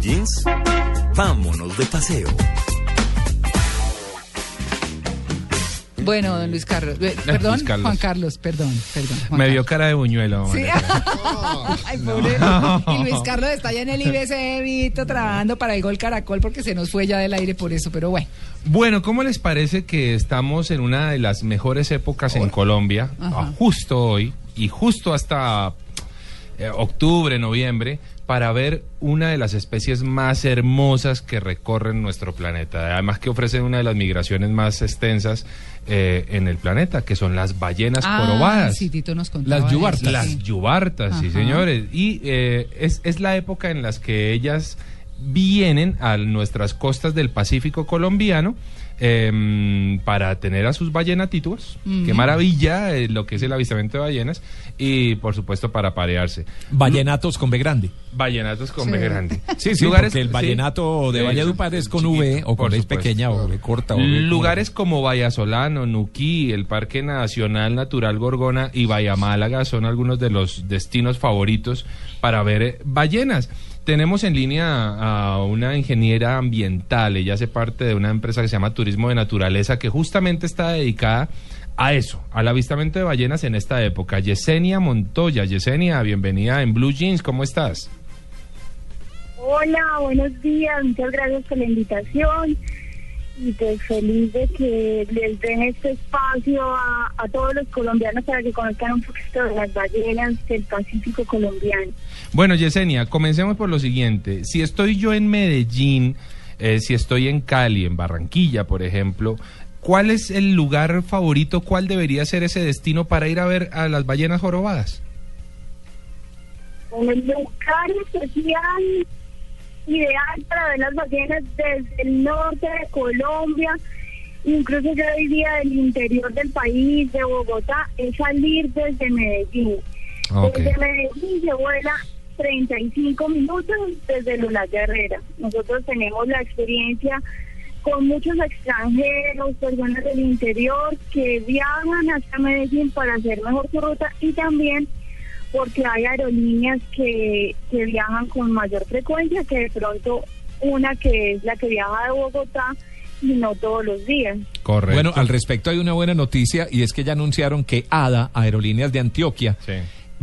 Jeans, vámonos de paseo. Bueno, don Luis Carlos. eh, Perdón, Luis Carlos. Juan Carlos, perdón, perdón. Juan Me vio Carlos. cara de buñuelo. Sí. Ay, pobre. Y Luis Carlos está ya en el IBC, Vito, trabajando para el Gol Caracol porque se nos fue ya del aire por eso, pero bueno. Bueno, ¿cómo les parece que estamos en una de las mejores épocas en Colombia? Ajá. Justo hoy y justo hasta eh, octubre, noviembre, para ver una de las especies más hermosas que recorren nuestro planeta. Además que ofrecen una de las migraciones más extensas eh, en el planeta, que son las ballenas Ah, jorobadas. sí, Tito nos contaba Las yubartas. eso, Las yubartas, sí, señores. Y eh, es, es la época en las que ellas vienen a nuestras costas del Pacífico colombiano em, para tener a sus ballenatitos. Qué maravilla eh, lo que es el avistamiento de ballenas. Y, por supuesto, para parearse. Vallenatos con B grande. Ballenatos con Sí. B grande. Sí, sí, Lugares- porque el sí. vallenato de Valledupar es con chiquito, V o con supuesto. pequeña o corta. O Lugares como Vallasolano, Nuquí, el Parque Nacional Natural Gorgona y Málaga son algunos de los destinos favoritos para ver eh, ballenas. Tenemos en línea a una ingeniera ambiental, ella hace parte de una empresa que se llama Turismo de Naturaleza, que justamente está dedicada a eso, al avistamiento de ballenas en esta época. Yesenia Montoya, Yesenia, bienvenida en Blue Jeans, ¿cómo estás? Hola, buenos días, muchas gracias por la invitación y pues feliz de que les den este espacio a, a todos los colombianos para que conozcan un poquito de las ballenas del Pacífico colombiano. Bueno, Yesenia, comencemos por lo siguiente. Si estoy yo en Medellín, eh, si estoy en Cali, en Barranquilla, por ejemplo, ¿cuál es el lugar favorito? ¿Cuál debería ser ese destino para ir a ver a las ballenas jorobadas? Un lugar especial, ideal para ver las ballenas desde el norte de Colombia, incluso yo diría del interior del país, de Bogotá, es salir desde Medellín. Desde Medellín se vuela 35 minutos desde Lula Guerrera. Nosotros tenemos la experiencia con muchos extranjeros, personas del interior que viajan hasta Medellín para hacer mejor su ruta y también porque hay aerolíneas que, que viajan con mayor frecuencia que de pronto una que es la que viaja de Bogotá y no todos los días. Correcto. Bueno, al respecto hay una buena noticia y es que ya anunciaron que ADA, Aerolíneas de Antioquia, Sí.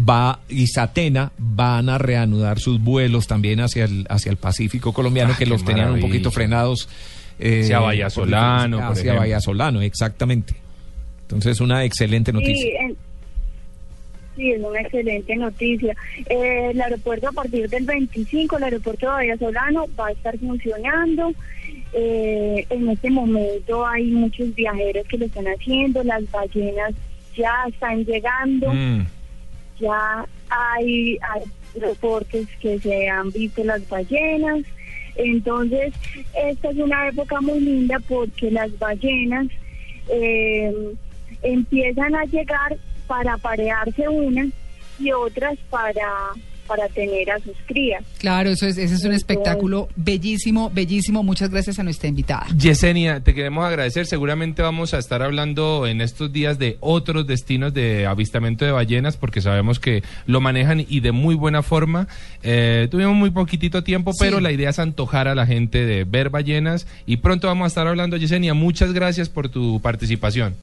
va y Satena van a reanudar sus vuelos también hacia el, hacia el Pacífico colombiano, Ah, que los tenían un poquito frenados. eh, Hacia Vallasolano, por Hacia. Vallasolano, exactamente. Entonces, una excelente Sí, noticia. en- sí, es una excelente noticia. Eh, el aeropuerto a partir del 25, el aeropuerto de Vallasolano va a estar funcionando. Eh, en este momento hay muchos viajeros que lo están haciendo, las ballenas ya están llegando, Mm, ya hay, hay reportes que se han visto las ballenas. Entonces, esta es una época muy linda porque las ballenas eh, empiezan a llegar para aparearse unas y otras para, para tener a sus crías. Claro, eso es, ese es un espectáculo bellísimo, bellísimo. Muchas gracias a nuestra invitada. Yesenia, te queremos agradecer. Seguramente vamos a estar hablando en estos días de otros destinos de avistamiento de ballenas, porque sabemos que lo manejan y de muy buena forma. Eh, tuvimos muy poquitito tiempo, Sí. pero la idea es antojar a la gente de ver ballenas y pronto vamos a estar hablando, Yesenia. Muchas gracias por tu participación.